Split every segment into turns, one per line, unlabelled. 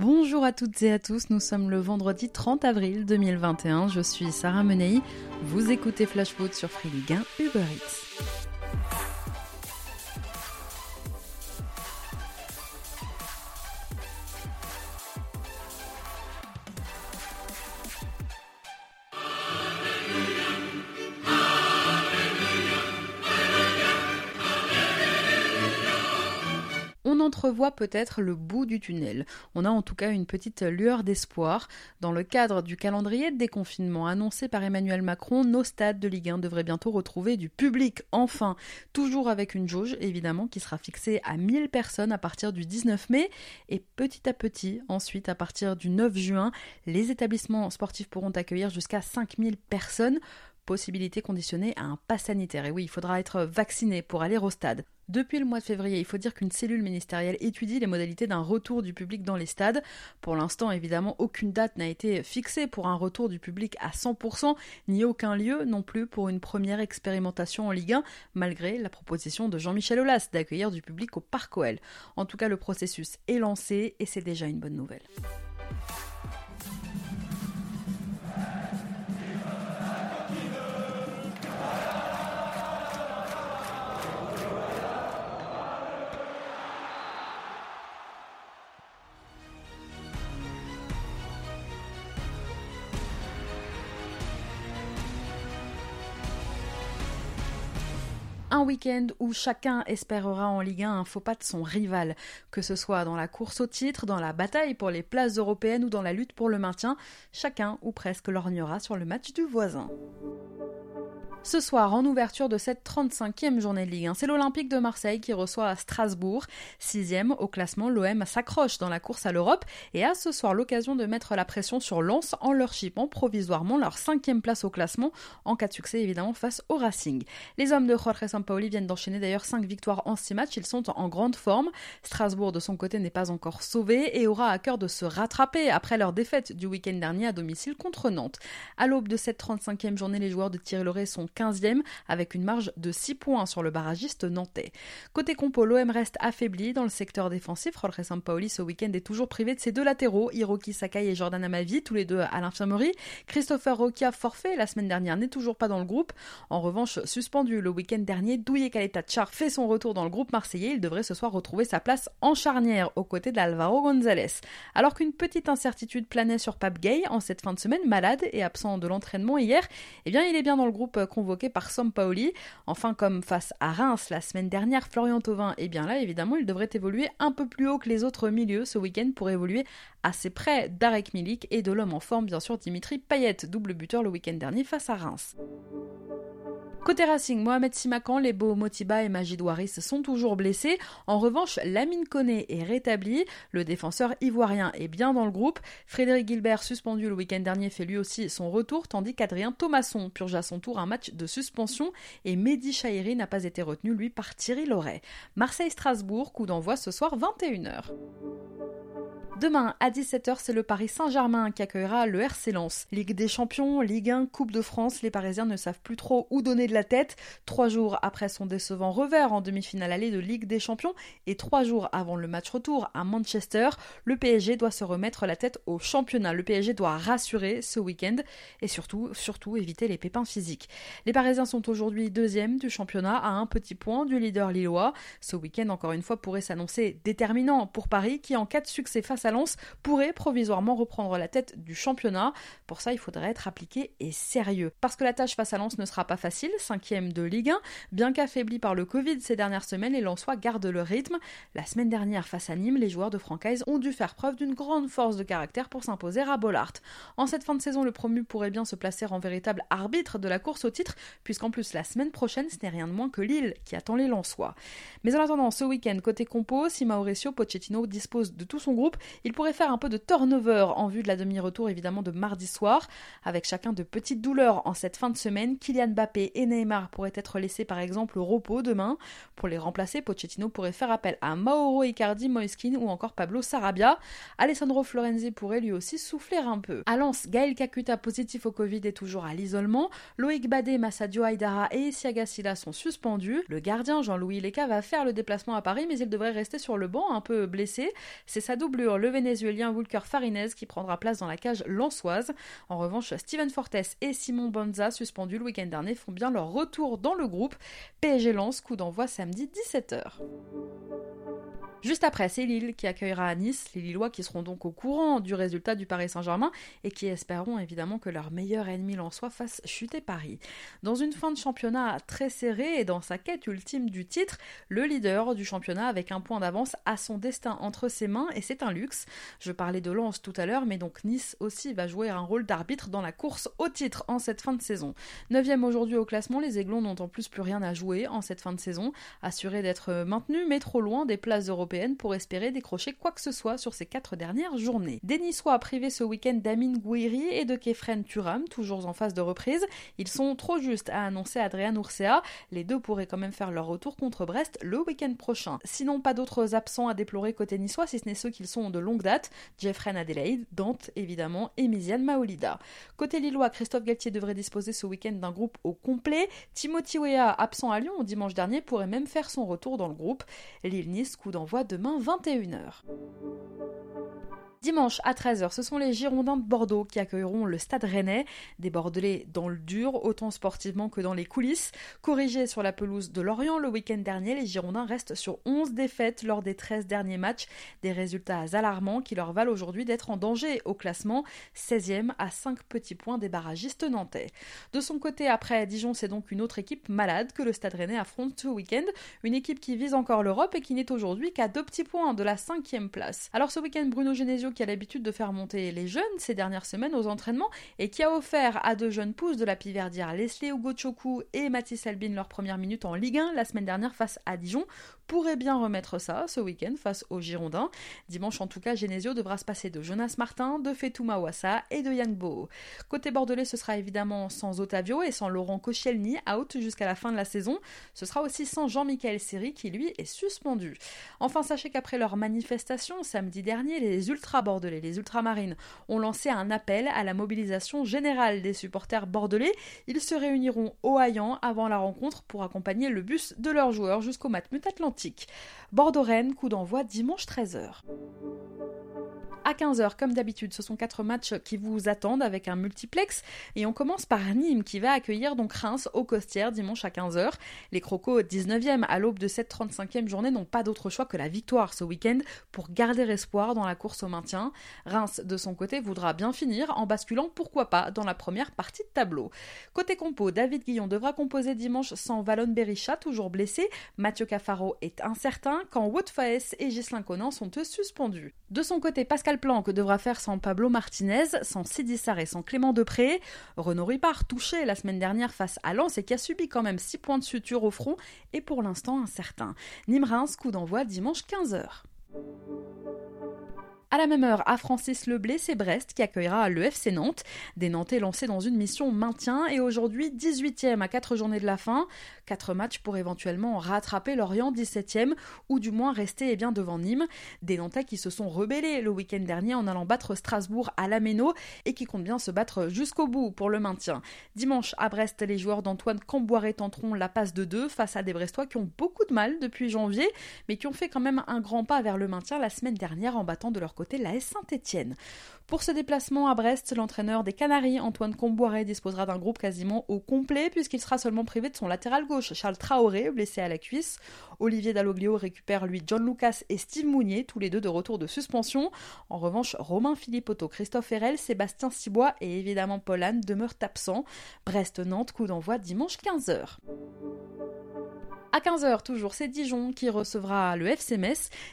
Bonjour à toutes et à tous, nous sommes le vendredi 30 avril 2021, je suis Sarah Menei, vous écoutez Flash Foot sur Free Ligue 1 Uber Eats. Entrevoit peut-être le bout du tunnel. On a en tout cas une petite lueur d'espoir. Dans le cadre du calendrier de déconfinement annoncé par Emmanuel Macron, nos stades de Ligue 1 devraient bientôt retrouver du public, enfin, toujours avec une jauge évidemment qui sera fixée à 1000 personnes à partir du 19 mai et petit à petit, ensuite à partir du 9 juin, les établissements sportifs pourront accueillir jusqu'à 5000 personnes possibilité conditionnée à un pass sanitaire. Et oui, il faudra être vacciné pour aller au stade. Depuis le mois de février, il faut dire qu'une cellule ministérielle étudie les modalités d'un retour du public dans les stades. Pour l'instant, évidemment, aucune date n'a été fixée pour un retour du public à 100%, ni aucun lieu non plus pour une première expérimentation en Ligue 1, malgré la proposition de Jean-Michel Aulas d'accueillir du public au Parc OL. En tout cas, le processus est lancé et c'est déjà une bonne nouvelle. Un week-end où chacun espérera en Ligue 1 un faux pas de son rival, que ce soit dans la course au titre, dans la bataille pour les places européennes ou dans la lutte pour le maintien, chacun ou presque lorgnera sur le match du voisin. Ce soir, en ouverture de cette 35e journée de Ligue 1, c'est l'Olympique de Marseille qui reçoit à Strasbourg. Sixième au classement, l'OM s'accroche dans la course à l'Europe et a ce soir l'occasion de mettre la pression sur Lens en leur chipant provisoirement leur cinquième place au classement, en cas de succès évidemment face au Racing. Les hommes de Jorge Sampaoli viennent d'enchaîner d'ailleurs 5 victoires en 6 matchs, ils sont en grande forme. Strasbourg de son côté n'est pas encore sauvé et aura à cœur de se rattraper après leur défaite du week-end dernier à domicile contre Nantes. À l'aube de cette 35e journée, les joueurs de Thierry Loret sont 15e avec une marge de 6 points sur le barragiste nantais. Côté compo, l'OM reste affaibli dans le secteur défensif. Jorge Sampaoli ce week-end est toujours privé de ses deux latéraux, Hiroki Sakai et Jordan Amavi, tous les deux à l'infirmerie. Christopher Rokia, forfait la semaine dernière, n'est toujours pas dans le groupe. En revanche, suspendu le week-end dernier, Douye Char fait son retour dans le groupe marseillais. Il devrait ce soir retrouver sa place en charnière aux côtés d'Alvaro González. Alors qu'une petite incertitude planait sur Pape Gay en cette fin de semaine, malade et absent de l'entraînement hier, eh bien il est bien dans le groupe convoqué par Sampaoli. Enfin, comme face à Reims la semaine dernière, Florian Thauvin, et eh bien là, évidemment, il devrait évoluer un peu plus haut que les autres milieux ce week-end pour évoluer assez près d'Arek Milik et de l'homme en forme, bien sûr, Dimitri Payet, double buteur le week-end dernier face à Reims. Côté Racing, Mohamed Simakan, les beaux Motiba et Majid Waris sont toujours blessés. En revanche, Lamine Koné est rétabli. Le défenseur ivoirien est bien dans le groupe. Frédéric Gilbert, suspendu le week-end dernier, fait lui aussi son retour, tandis qu'Adrien Thomasson purge à son tour un match de suspension et Mehdi Chahiri n'a pas été retenu, lui, par Thierry Loret. Marseille-Strasbourg, coup d'envoi ce soir 21h. Demain à 17h, c'est le Paris Saint-Germain qui accueillera le RC. Ligue des Champions, Ligue 1, Coupe de France, les Parisiens ne savent plus trop où donner de la tête. Trois jours après son décevant revers en demi-finale allée de Ligue des Champions et trois jours avant le match retour à Manchester, le PSG doit se remettre la tête au championnat. Le PSG doit rassurer ce week-end et surtout, surtout éviter les pépins physiques. Les Parisiens sont aujourd'hui deuxième du championnat à un petit point du leader lillois. Ce week-end, encore une fois, pourrait s'annoncer déterminant pour Paris qui, en cas de succès face à pourrait provisoirement reprendre la tête du championnat. Pour ça, il faudrait être appliqué et sérieux. Parce que la tâche face à Lens ne sera pas facile, cinquième de Ligue 1, bien qu'affaibli par le Covid ces dernières semaines, les Lensois gardent le rythme. La semaine dernière, face à Nîmes, les joueurs de Francaise ont dû faire preuve d'une grande force de caractère pour s'imposer à Bollard. En cette fin de saison, le promu pourrait bien se placer en véritable arbitre de la course au titre, puisqu'en plus la semaine prochaine, ce n'est rien de moins que Lille qui attend les Lensois. Mais en attendant, ce week-end, côté compo, si Mauricio Pochettino dispose de tout son groupe, il pourrait faire un peu de turnover en vue de la demi-retour évidemment de mardi soir, avec chacun de petites douleurs en cette fin de semaine. Kylian Mbappé et Neymar pourraient être laissés par exemple au repos demain. Pour les remplacer, Pochettino pourrait faire appel à Mauro Icardi, Moiskin ou encore Pablo Sarabia. Alessandro Florenzi pourrait lui aussi souffler un peu. À Lens, Gaël Kakuta positif au Covid est toujours à l'isolement. Loïc Badé, Massadio Aydara et Isiaga Silla sont suspendus. Le gardien Jean-Louis Leca va faire le déplacement à Paris mais il devrait rester sur le banc un peu blessé. C'est sa doublure, le Vénézuélien Wulker Farinez qui prendra place dans la cage lançoise. En revanche, Steven Fortes et Simon Bonza, suspendus le week-end dernier, font bien leur retour dans le groupe. PSG lance, coup d'envoi samedi 17h. Juste après, c'est Lille qui accueillera à Nice les Lillois qui seront donc au courant du résultat du Paris Saint-Germain et qui espéreront évidemment que leur meilleur ennemi soit fasse chuter Paris. Dans une fin de championnat très serrée et dans sa quête ultime du titre, le leader du championnat avec un point d'avance a son destin entre ses mains et c'est un luxe. Je parlais de Lens tout à l'heure, mais donc Nice aussi va jouer un rôle d'arbitre dans la course au titre en cette fin de saison. Neuvième aujourd'hui au classement, les Aiglons n'ont en plus plus rien à jouer en cette fin de saison, assurés d'être maintenus mais trop loin des places européennes pour espérer décrocher quoi que ce soit sur ces quatre dernières journées. Des Niçois privés ce week-end d'Amin Gouiri et de Kefren Turam, toujours en phase de reprise. Ils sont trop justes, a annoncé Adrian Ursea. Les deux pourraient quand même faire leur retour contre Brest le week-end prochain. Sinon, pas d'autres absents à déplorer côté niçois, si ce n'est ceux qui sont de longue date. Jeffrey Adelaide, Dante évidemment et Miziane Maolida. Côté lillois, Christophe Galtier devrait disposer ce week-end d'un groupe au complet. Timothy Weah, absent à Lyon dimanche dernier, pourrait même faire son retour dans le groupe. Lille-Nice, coup d'envoi demain 21h. Dimanche à 13h, ce sont les Girondins de Bordeaux qui accueilleront le Stade Rennais, des Bordelais dans le dur, autant sportivement que dans les coulisses. Corrigés sur la pelouse de Lorient le week-end dernier, les Girondins restent sur 11 défaites lors des 13 derniers matchs, des résultats alarmants qui leur valent aujourd'hui d'être en danger au classement, 16e à 5 petits points des barragistes nantais. De son côté, après Dijon, c'est donc une autre équipe malade que le Stade Rennais affronte ce week-end, une équipe qui vise encore l'Europe et qui n'est aujourd'hui qu'à deux petits points de la cinquième place. Alors ce week-end, Bruno Genesio qui a l'habitude de faire monter les jeunes ces dernières semaines aux entraînements et qui a offert à deux jeunes pousses de la Piverdière, Leslie Ugochoku et Mathis Albin, leur première minute en Ligue 1 la semaine dernière face à Dijon, pourrait bien remettre ça ce week-end face aux Girondins. Dimanche en tout cas, Genesio devra se passer de Jonas Martin, de Fetou Mawassa et de Yang Bo. Côté bordelais, ce sera évidemment sans Otavio et sans Laurent Koscielny, out jusqu'à la fin de la saison. Ce sera aussi sans Jean-Michel Seri qui lui est suspendu. Enfin, sachez qu'après leur manifestation samedi dernier, les ultra bordelais, les ultramarines, ont lancé un appel à la mobilisation générale des supporters bordelais. Ils se réuniront au Hayan avant la rencontre pour accompagner le bus de leurs joueurs jusqu'au Matmut Atlantique. Bordeaux-Rennes, coup d'envoi dimanche 13h à 15h comme d'habitude. Ce sont quatre matchs qui vous attendent avec un multiplex et on commence par Nîmes qui va accueillir donc Reims au Costières dimanche à 15h. Les Crocos 19e à l'aube de cette 35e journée n'ont pas d'autre choix que la victoire ce week-end pour garder espoir dans la course au maintien. Reims de son côté voudra bien finir en basculant pourquoi pas dans la première partie de tableau. Côté compo, David Guillon devra composer dimanche sans Valon Berisha toujours blessé. Mathieu Cafaro est incertain quand Wout Faes et Gislain Conan sont eux suspendus. De son côté, Pascal que devra faire sans Pablo Martinez, sans Sidi Sarr et sans Clément Depré. Renaud Ripard, touché la semaine dernière face à Lens et qui a subi quand même 6 points de suture au front, est pour l'instant incertain. Nîmes-Reims, coup d'envoi dimanche 15h. À la même heure, à Francis Leblé, c'est Brest qui accueillera le FC Nantes. Des Nantais lancés dans une mission maintien et aujourd'hui 18e à 4 journées de la fin. 4 matchs pour éventuellement rattraper Lorient 17e ou du moins rester eh bien, devant Nîmes. Des Nantais qui se sont rebellés le week-end dernier en allant battre Strasbourg à la Méno et qui comptent bien se battre jusqu'au bout pour le maintien. Dimanche à Brest, les joueurs d'Antoine Camboiré tenteront la passe de 2 face à des Brestois qui ont beaucoup de mal depuis janvier mais qui ont fait quand même un grand pas vers le maintien la semaine dernière en battant de leur côté la S Saint-Étienne. Pour ce déplacement à Brest, l'entraîneur des Canaries, Antoine Comboiré, disposera d'un groupe quasiment au complet puisqu'il sera seulement privé de son latéral gauche, Charles Traoré, blessé à la cuisse. Olivier Dalloglio récupère lui John Lucas et Steve Mounier, tous les deux de retour de suspension. En revanche, Romain Philippotto, Christophe Herel, Sébastien Cibois et évidemment Paul Anne demeurent absents. Brest-Nantes, coup d'envoi dimanche 15h. À 15h toujours, c'est Dijon qui recevra le FC.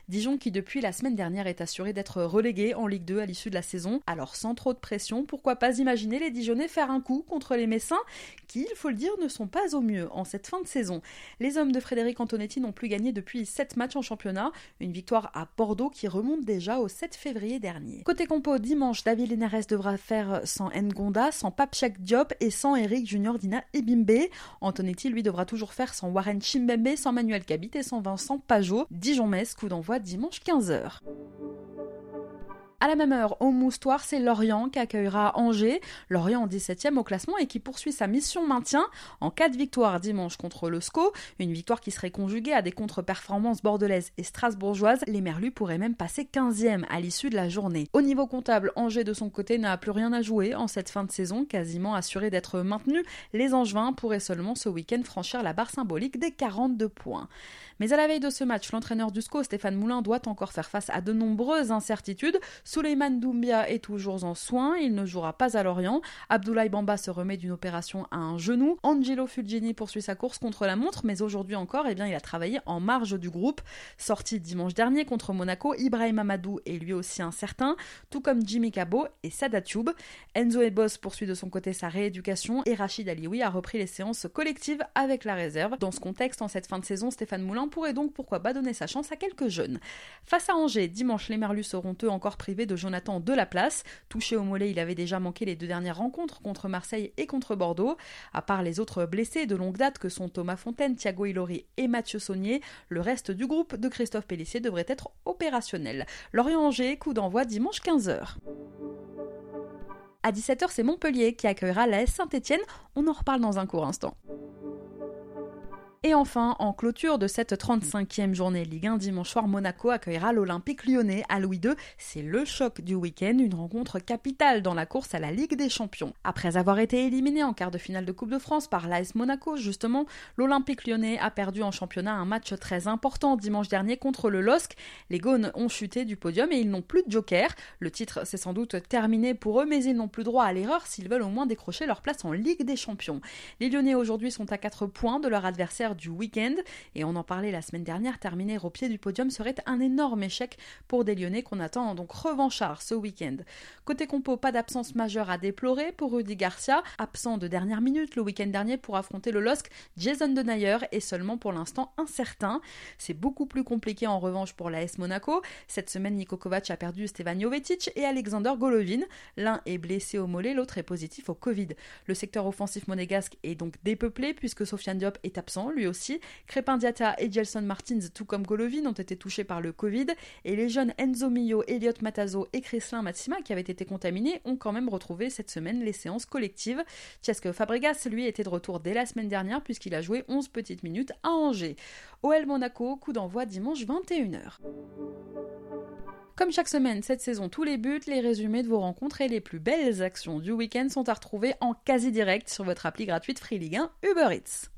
Dijon qui depuis la semaine dernière est assuré d'être relégué en Ligue 2 à l'issue de la saison. Alors sans trop de pression, pourquoi pas imaginer les Dijonnais faire un coup contre les Messins qui, il faut le dire, ne sont pas au mieux en cette fin de saison. Les hommes de Frédéric Antonetti n'ont plus gagné depuis 7 matchs en championnat, une victoire à Bordeaux qui remonte déjà au 7 février dernier. Côté compo, dimanche, David Linares devra faire sans Ngonda, sans Papchak Diop et sans Eric Junior Dina Ebimbe. Antonetti, lui, devra toujours faire sans Warren Chim Mbembe, sans Manuel Cabit et sans Vincent Pajot. Dijon-Metz, coup d'envoi dimanche 15h. À la même heure, au Moustoir, c'est Lorient qui accueillera Angers. Lorient en 17e au classement et qui poursuit sa mission maintien en cas de victoire dimanche contre le SCO. Une victoire qui serait conjuguée à des contre-performances bordelaises et strasbourgeoises. Les Merlus pourraient même passer 15e à l'issue de la journée. Au niveau comptable, Angers de son côté n'a plus rien à jouer en cette fin de saison, quasiment assuré d'être maintenu. Les Angevins pourraient seulement ce week-end franchir la barre symbolique des 42 points. Mais à la veille de ce match, l'entraîneur du SCO, Stéphane Moulin, doit encore faire face à de nombreuses incertitudes. Souleymane Doumbia est toujours en soins, il ne jouera pas à Lorient. Abdoulaye Bamba se remet d'une opération à un genou. Angelo Fulgini poursuit sa course contre la montre, mais aujourd'hui encore, eh bien, il a travaillé en marge du groupe. Sorti dimanche dernier contre Monaco, Ibrahim Amadou est lui aussi incertain, tout comme Jimmy Cabot et Sada Tube. Enzo Ebos poursuit de son côté sa rééducation et Rachid Alioui a repris les séances collectives avec la réserve. Dans ce contexte, en cette fin de saison, Stéphane Moulin pourrait donc pourquoi pas donner sa chance à quelques jeunes. Face à Angers, dimanche, les Merlus seront eux encore privés de Jonathan Delaplace. Touché au mollet, il avait déjà manqué les deux dernières rencontres contre Marseille et contre Bordeaux. À part les autres blessés de longue date que sont Thomas Fontaine, Thiago Ilori et Mathieu Saunier, le reste du groupe de Christophe Pellissier devrait être opérationnel. Lorient-Angers, coup d'envoi dimanche 15h. À 17h, c'est Montpellier qui accueillera la S Saint-Etienne. On en reparle dans un court instant. Et enfin, en clôture de cette 35e journée Ligue 1 dimanche soir, Monaco accueillera l'Olympique lyonnais à Louis II. C'est le choc du week-end, une rencontre capitale dans la course à la Ligue des Champions. Après avoir été éliminé en quart de finale de Coupe de France par l'AS Monaco, justement, l'Olympique lyonnais a perdu en championnat un match très important dimanche dernier contre le LOSC. Les Gaunes ont chuté du podium et ils n'ont plus de joker. Le titre s'est sans doute terminé pour eux, mais ils n'ont plus droit à l'erreur s'ils veulent au moins décrocher leur place en Ligue des Champions. Les Lyonnais aujourd'hui sont à 4 points de leur adversaire du week-end. Et on en parlait la semaine dernière, terminer au pied du podium serait un énorme échec pour des Lyonnais qu'on attend donc revanchard ce week-end. Côté compo, pas d'absence majeure à déplorer pour Rudy Garcia, absent de dernière minute le week-end dernier pour affronter le LOSC. Jason Denayer est seulement pour l'instant incertain. C'est beaucoup plus compliqué en revanche pour la S Monaco. Cette semaine, Niko Kovac a perdu Stevan Jovetic et Alexander Golovin. L'un est blessé au mollet, l'autre est positif au Covid. Le secteur offensif monégasque est donc dépeuplé puisque Sofiane Diop est absent, lui aussi. Crépin Diata et Gelson Martins, tout comme Golovin, ont été touchés par le Covid. Et les jeunes Enzo Mio, Elliot Matazo et Chrislin Matsima, qui avaient été contaminés, ont quand même retrouvé cette semaine les séances collectives. Chesque Fabregas, lui, était de retour dès la semaine dernière puisqu'il a joué 11 petites minutes à Angers. OL Monaco, coup d'envoi dimanche 21h. Comme chaque semaine cette saison, tous les buts, les résumés de vos rencontres et les plus belles actions du week-end sont à retrouver en quasi direct sur votre appli gratuite Free Ligue 1 Uber Eats.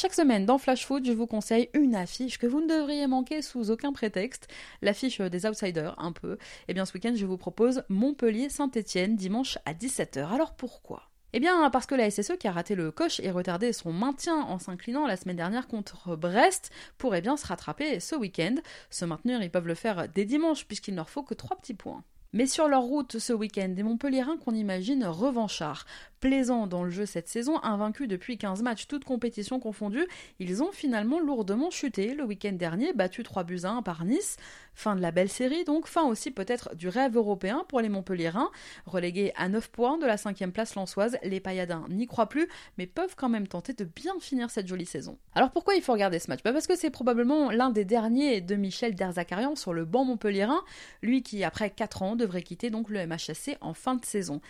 Chaque semaine dans Flash Food, je vous conseille une affiche que vous ne devriez manquer sous aucun prétexte, l'affiche des outsiders un peu. Et eh bien ce week-end, je vous propose Montpellier-Saint-Étienne dimanche à 17h. Alors pourquoi? Eh bien, parce que la SSE qui a raté le coche et retardé son maintien en s'inclinant la semaine dernière contre Brest pourrait bien se rattraper ce week-end. Se maintenir, ils peuvent le faire dès dimanche puisqu'il ne leur faut que trois petits points. Mais sur leur route ce week-end, des Montpellierins qu'on imagine revanchards, plaisants dans le jeu cette saison, invaincus depuis 15 matchs, toutes compétitions confondues, ils ont finalement lourdement chuté le week-end dernier, battu 3 buts à 1 par Nice. Fin de la belle série, donc fin aussi peut-être du rêve européen pour les Montpellierins. Relégués à 9 points de la 5 place lançoise, les Payadins n'y croient plus, mais peuvent quand même tenter de bien finir cette jolie saison. Alors pourquoi il faut regarder ce match? Bah Parce que c'est probablement l'un des derniers de Michel Derzakarian sur le banc Montpellierin, lui qui après 4 ans devrait quitter donc le MHSC en fin de saison.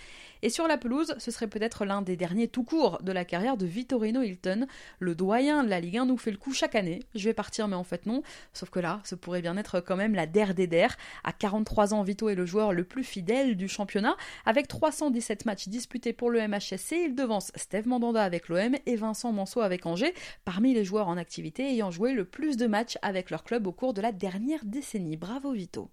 Et sur la pelouse, ce serait peut-être l'un des derniers tout court de la carrière de Vittorino Hilton. Le doyen de la Ligue 1 nous fait le coup chaque année. Je vais partir, mais en fait non. Sauf que là, ce pourrait bien être quand même la der des der. À 43 ans, Vito est le joueur le plus fidèle du championnat. Avec 317 matchs disputés pour le MHSC, il devance Steve Mandanda avec l'OM et Vincent Manceau avec Angers, parmi les joueurs en activité ayant joué le plus de matchs avec leur club au cours de la dernière décennie. Bravo Vito.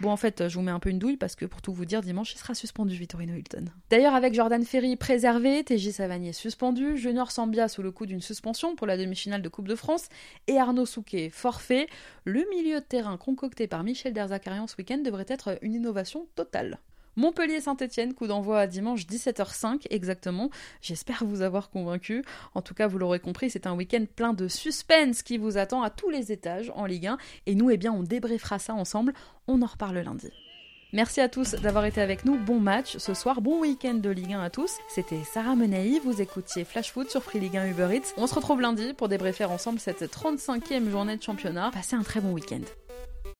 Bon, en fait, je vous mets un peu une douille parce que pour tout vous dire, dimanche, il sera suspendu, Vittorino Hilton. D'ailleurs, avec Jordan Ferry préservé, TJ Savanier suspendu, Junior Sambia sous le coup d'une suspension pour la demi-finale de Coupe de France et Arnaud Souquet forfait, le milieu de terrain concocté par Michel Derzakarian ce week-end devrait être une innovation totale. Montpellier-Saint-Etienne, coup d'envoi à dimanche 17h05 exactement. J'espère vous avoir convaincu. En tout cas, vous l'aurez compris, c'est un week-end plein de suspense qui vous attend à tous les étages en Ligue 1. Et nous, eh bien, on débriefera ça ensemble. On en reparle lundi. Merci à tous d'avoir été avec nous. Bon match ce soir, bon week-end de Ligue 1 à tous. C'était Sarah Menei, vous écoutiez Flash Foot sur Free Ligue 1 Uber Eats. On se retrouve lundi pour débriefer ensemble cette 35e journée de championnat. Passez un très bon week-end.